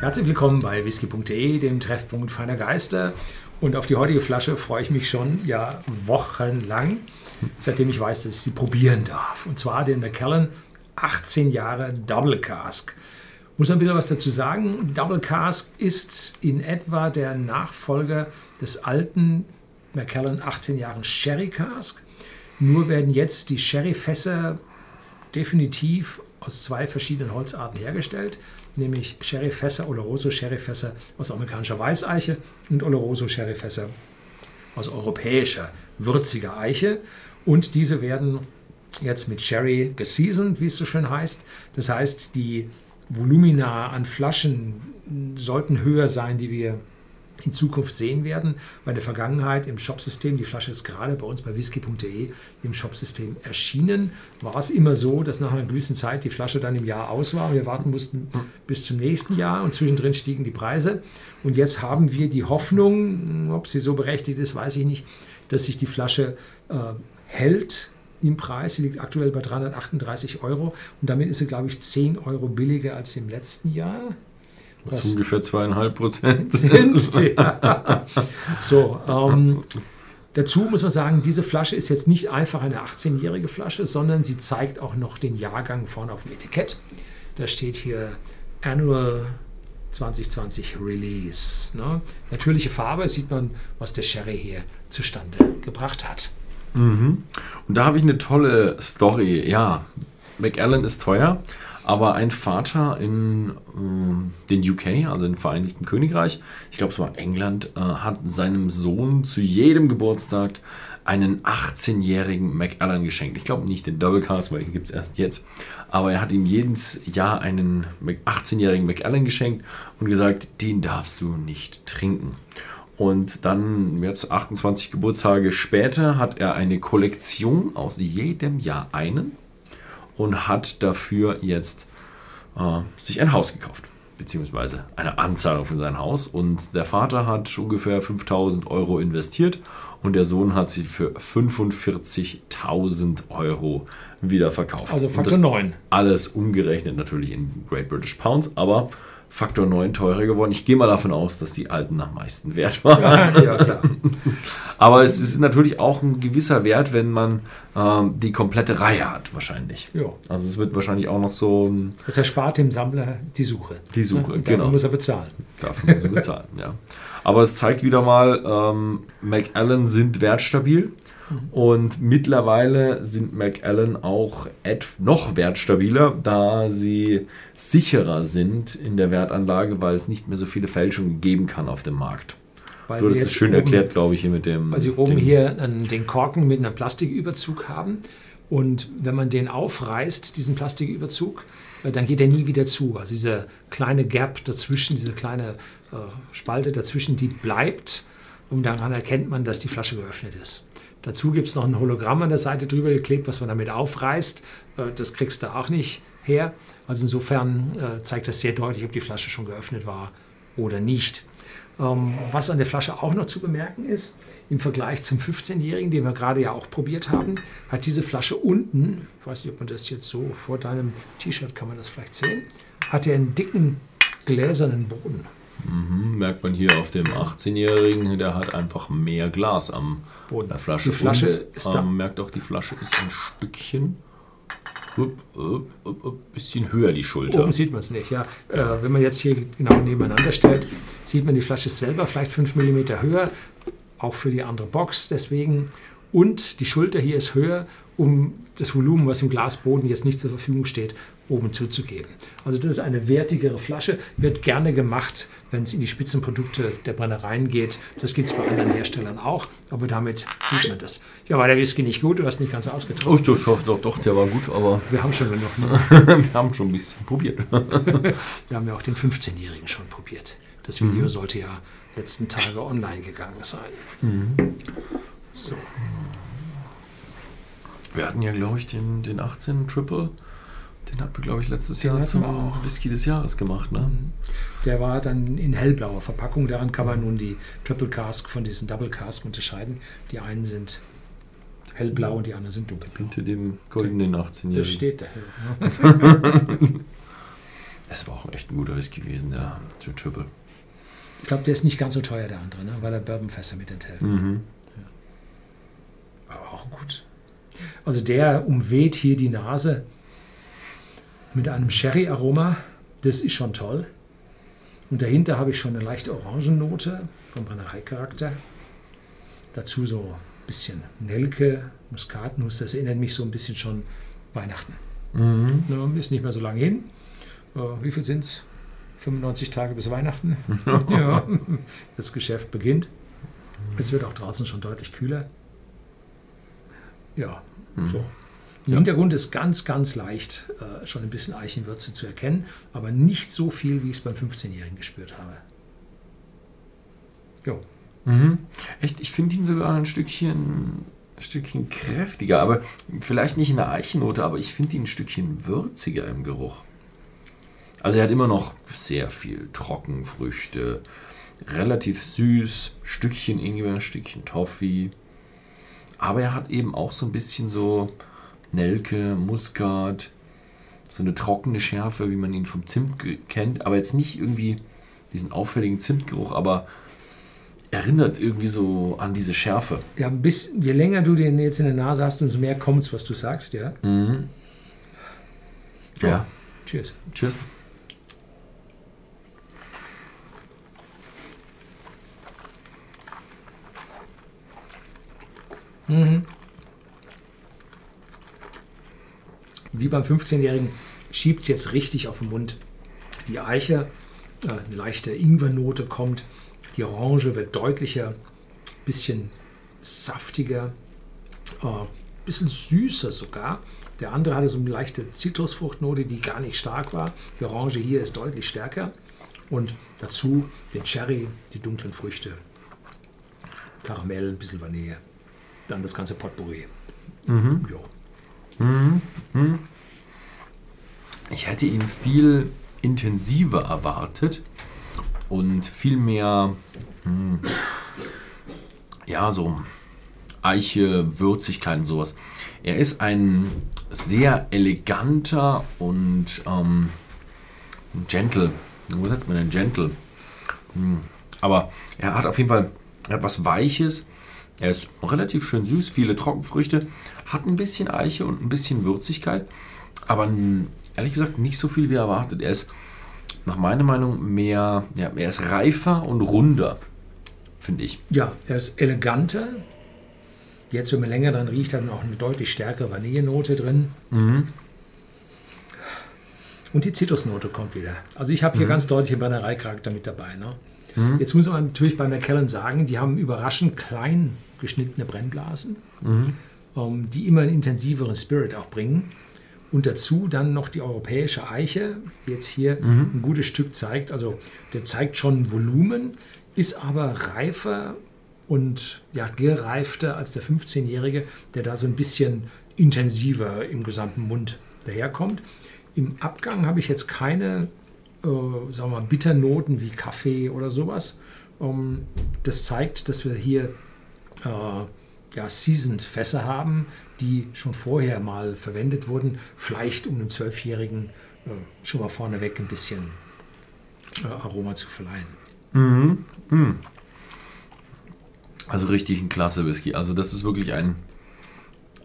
Herzlich willkommen bei whisky.de, dem Treffpunkt feiner Geister. Und auf die heutige Flasche freue ich mich schon ja wochenlang, seitdem ich weiß, dass ich sie probieren darf. Und zwar den Macallan 18 Jahre Double Cask. Muss ein bisschen was dazu sagen. Double Cask ist in etwa der Nachfolger des alten Macallan 18 Jahren Sherry Cask. Nur werden jetzt die Sherry-Fässer definitiv aus zwei verschiedenen Holzarten hergestellt, nämlich Sherry-Fässer, Oloroso-Sherry-Fässer aus amerikanischer Weißeiche und Oloroso-Sherry-Fässer aus europäischer würziger Eiche. Und diese werden jetzt mit Sherry geseasoned, wie es so schön heißt. Das heißt, die Volumina an Flaschen sollten höher sein, die wir in Zukunft sehen werden. Bei der Vergangenheit im Shopsystem, die Flasche ist gerade bei uns bei whisky.de im Shopsystem erschienen, war es immer so, dass nach einer gewissen Zeit die Flasche dann im Jahr aus war. Wir warten mussten bis zum nächsten Jahr und zwischendrin stiegen die Preise. Und jetzt haben wir die Hoffnung, ob sie so berechtigt ist, weiß ich nicht, dass sich die Flasche äh, hält im Preis. Sie liegt aktuell bei 338 Euro und damit ist sie, glaube ich, 10 Euro billiger als im letzten Jahr. Was, was ungefähr zweieinhalb Prozent sind. Ja. So, ähm, dazu muss man sagen, diese Flasche ist jetzt nicht einfach eine 18-jährige Flasche, sondern sie zeigt auch noch den Jahrgang vorne auf dem Etikett. Da steht hier Annual 2020 Release. Ne? Natürliche Farbe sieht man, was der Sherry hier zustande gebracht hat. Mhm. Und da habe ich eine tolle Story. Ja, McAllen ist teuer. Aber ein Vater in äh, den UK, also im Vereinigten Königreich, ich glaube es war England, äh, hat seinem Sohn zu jedem Geburtstag einen 18-jährigen McAllen geschenkt. Ich glaube nicht den Double Cast, weil den gibt es erst jetzt. Aber er hat ihm jedes Jahr einen 18-jährigen McAllen geschenkt und gesagt, den darfst du nicht trinken. Und dann, jetzt 28 Geburtstage später, hat er eine Kollektion aus jedem Jahr einen und hat dafür jetzt äh, sich ein Haus gekauft, beziehungsweise eine Anzahlung für sein Haus. Und der Vater hat ungefähr 5000 Euro investiert und der Sohn hat sie für 45.000 Euro wieder verkauft. Also Faktor 9. Alles umgerechnet natürlich in Great British Pounds, aber Faktor 9 teurer geworden. Ich gehe mal davon aus, dass die alten am meisten wert waren. Ja, ja, Aber es ist natürlich auch ein gewisser Wert, wenn man ähm, die komplette Reihe hat, wahrscheinlich. Ja. Also es wird wahrscheinlich auch noch so. Das erspart dem Sammler die Suche. Die Suche, ja, genau. Dafür muss er bezahlen. Dafür muss er bezahlen, ja. Aber es zeigt wieder mal, ähm, McAllen sind wertstabil. Und mittlerweile sind McAllen auch noch wertstabiler, da sie sicherer sind in der Wertanlage, weil es nicht mehr so viele Fälschungen geben kann auf dem Markt. Weil so, das ist schön oben, erklärt, glaube ich, hier mit dem. Weil sie oben dem, hier den Korken mit einem Plastiküberzug haben. Und wenn man den aufreißt, diesen Plastiküberzug, äh, dann geht er nie wieder zu. Also diese kleine Gap dazwischen, diese kleine äh, Spalte dazwischen, die bleibt. Und daran erkennt man, dass die Flasche geöffnet ist. Dazu gibt es noch ein Hologramm an der Seite drüber geklebt, was man damit aufreißt. Äh, das kriegst du auch nicht her. Also insofern äh, zeigt das sehr deutlich, ob die Flasche schon geöffnet war oder nicht. Ähm, was an der Flasche auch noch zu bemerken ist, im Vergleich zum 15-Jährigen, den wir gerade ja auch probiert haben, hat diese Flasche unten, ich weiß nicht, ob man das jetzt so vor deinem T-Shirt kann man das vielleicht sehen, hat er einen dicken gläsernen Boden. Mhm, merkt man hier auf dem 18-Jährigen, der hat einfach mehr Glas am Boden der Flasche. Die Flasche Und, ist da. Man merkt auch, die Flasche ist ein Stückchen up, up, up, bisschen höher, die Schulter. Oben sieht man es nicht, ja. Äh, wenn man jetzt hier genau nebeneinander stellt, sieht man die Flasche selber vielleicht 5 mm höher, auch für die andere Box. Deswegen und die Schulter hier ist höher, um das Volumen, was im Glasboden jetzt nicht zur Verfügung steht, oben zuzugeben. Also das ist eine wertigere Flasche, wird gerne gemacht, wenn es in die Spitzenprodukte der Brennereien geht. Das gibt es bei anderen Herstellern auch, aber damit sieht man das. Ja, war der Whisky nicht gut? Du hast nicht ganz ausgetrocknet. Oh, doch, doch, doch, der war gut, aber... Wir haben schon genug. Ne? Wir haben schon ein bisschen probiert. Wir haben ja auch den 15-Jährigen schon probiert. Das Video mhm. sollte ja letzten Tage online gegangen sein. Mhm. So. Wir hatten ja, glaube ich, den, den 18 Triple. Den hatten wir, glaube ich, letztes den Jahr zum Whisky des Jahres gemacht. Ne? Mhm. Der war dann in hellblauer Verpackung. Daran kann man nun die Triple Cask von diesen Double Cask unterscheiden. Die einen sind hellblau und die anderen sind dunkelblau. Hinter dem goldenen 18-Jährigen. Da steht der hell. Das war auch echt ein guter Whisky gewesen, der Triple. Ich glaube, der ist nicht ganz so teuer, der andere, ne? weil er Bourbonfässer mit enthält. Mhm. Aber auch gut. Also der umweht hier die Nase mit einem Sherry-Aroma. Das ist schon toll. Und dahinter habe ich schon eine leichte Orangennote vom Brennereicharakter. Dazu so ein bisschen Nelke, Muskatnuss. Das erinnert mich so ein bisschen schon Weihnachten. Mhm. Ne, ist nicht mehr so lange hin. Äh, wie viel sind es? 95 Tage bis Weihnachten. ja, das Geschäft beginnt. Es wird auch draußen schon deutlich kühler. Ja, so. Im Ja. Hintergrund ist ganz, ganz leicht äh, schon ein bisschen Eichenwürze zu erkennen, aber nicht so viel, wie ich es beim 15-Jährigen gespürt habe. Jo. Mhm. Echt, ich finde ihn sogar ein Stückchen, ein Stückchen kräftiger, aber vielleicht nicht in der Eichennote, aber ich finde ihn ein Stückchen würziger im Geruch. Also er hat immer noch sehr viel Trockenfrüchte, relativ süß, Stückchen Ingwer, Stückchen Toffee. Aber er hat eben auch so ein bisschen so Nelke, Muskat, so eine trockene Schärfe, wie man ihn vom Zimt kennt, aber jetzt nicht irgendwie diesen auffälligen Zimtgeruch, aber erinnert irgendwie so an diese Schärfe. Ja, bis, je länger du den jetzt in der Nase hast, umso mehr kommt's, was du sagst, ja. Mhm. Ja, Cheers. cheers. Wie beim 15-Jährigen schiebt es jetzt richtig auf den Mund. Die Eiche, äh, eine leichte Ingwernote kommt, die Orange wird deutlicher, bisschen saftiger, äh, bisschen süßer sogar. Der andere hatte so eine leichte Zitrusfruchtnote, die gar nicht stark war. Die Orange hier ist deutlich stärker. Und dazu den Cherry, die dunklen Früchte, Karamell, ein bisschen Vanille. Dann das ganze Potpourri. Jo. Ich hätte ihn viel intensiver erwartet und viel mehr, hm, ja, so Eiche, Würzigkeit und sowas. Er ist ein sehr eleganter und ähm, gentle. Wo setzt man denn gentle? Hm, Aber er hat auf jeden Fall etwas Weiches. Er ist relativ schön süß, viele Trockenfrüchte, hat ein bisschen Eiche und ein bisschen Würzigkeit, aber ehrlich gesagt nicht so viel wie erwartet. Er ist nach meiner Meinung mehr, ja, er ist reifer und runder, finde ich. Ja, er ist eleganter. Jetzt, wenn man länger dran riecht, hat man auch eine deutlich stärkere Vanillenote drin. Und die Zitrusnote kommt wieder. Also ich habe hier ganz deutlich den Brennereicharakter mit dabei. Ne? Jetzt muss man natürlich bei McKellen sagen, die haben überraschend klein geschnittene Brennblasen, ähm, die immer einen intensiveren Spirit auch bringen. Und dazu dann noch die europäische Eiche, die jetzt hier ein gutes Stück zeigt. Also der zeigt schon Volumen, ist aber reifer und ja, gereifter als der 15-Jährige, der da so ein bisschen intensiver im gesamten Mund daherkommt. Im Abgang habe ich jetzt keine, äh, sagen wir mal, Bitternoten wie Kaffee oder sowas. Ähm, das zeigt, dass wir hier ja, Seasoned Fässer haben, die schon vorher mal verwendet wurden, vielleicht um einem Zwölfjährigen äh, schon mal vorneweg ein bisschen äh, Aroma zu verleihen. Also richtig ein klasse Whisky. Also das ist wirklich ein,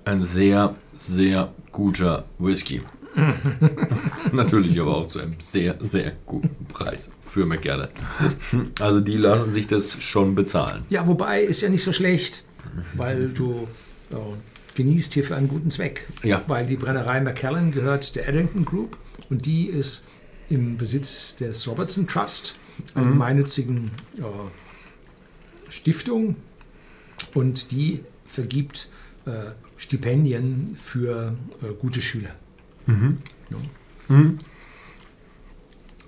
ein sehr, sehr guter Whisky. Natürlich aber auch zu einem sehr, sehr guten Preis für McGarren. Also die lassen sich das schon bezahlen. Ja, wobei ist ja nicht so schlecht, weil du äh, genießt hier für einen guten Zweck. Ja. Weil die Brennerei McKellen gehört der Eddington Group und die ist im Besitz des Robertson Trust, einer gemeinnützigen äh, Stiftung und die vergibt äh, Stipendien für äh, gute Schüler.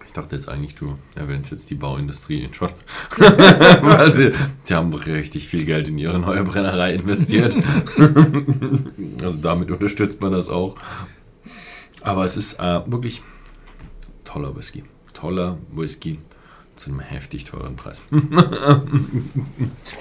Ich dachte jetzt eigentlich, du erwähnst jetzt die Bauindustrie schon. Weil sie, sie haben richtig viel Geld in ihre neue Brennerei investiert. also damit unterstützt man das auch. Aber es ist äh, wirklich toller Whisky. Toller Whisky zu einem heftig teuren Preis.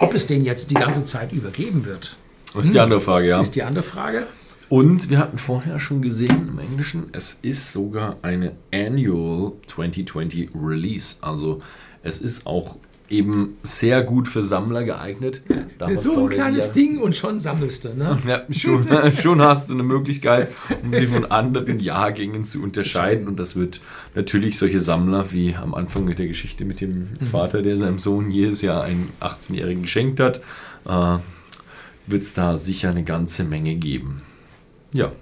Ob es den jetzt die ganze Zeit übergeben wird, Das ist die andere Frage, ja. ist die andere Frage. Und wir hatten vorher schon gesehen im Englischen, es ist sogar eine Annual 2020 Release. Also es ist auch eben sehr gut für Sammler geeignet. Ja, so ein kleines Ding und schon sammelst du, ne? Ja, schon, schon hast du eine Möglichkeit, um sie von anderen Jahrgängen zu unterscheiden. Und das wird natürlich solche Sammler, wie am Anfang mit der Geschichte mit dem mhm. Vater, der seinem Sohn jedes Jahr einen 18-Jährigen geschenkt hat, äh, wird es da sicher eine ganze Menge geben. Ja.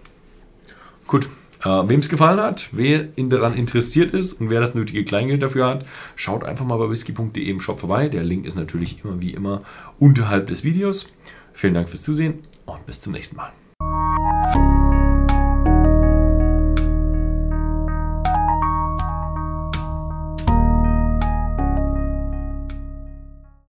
Gut. Äh, Wem es gefallen hat, wer ihn daran interessiert ist und wer das nötige Kleingeld dafür hat, schaut einfach mal bei whisky.de im Shop vorbei. Der Link ist natürlich immer wie immer unterhalb des Videos. Vielen Dank fürs Zusehen und bis zum nächsten Mal.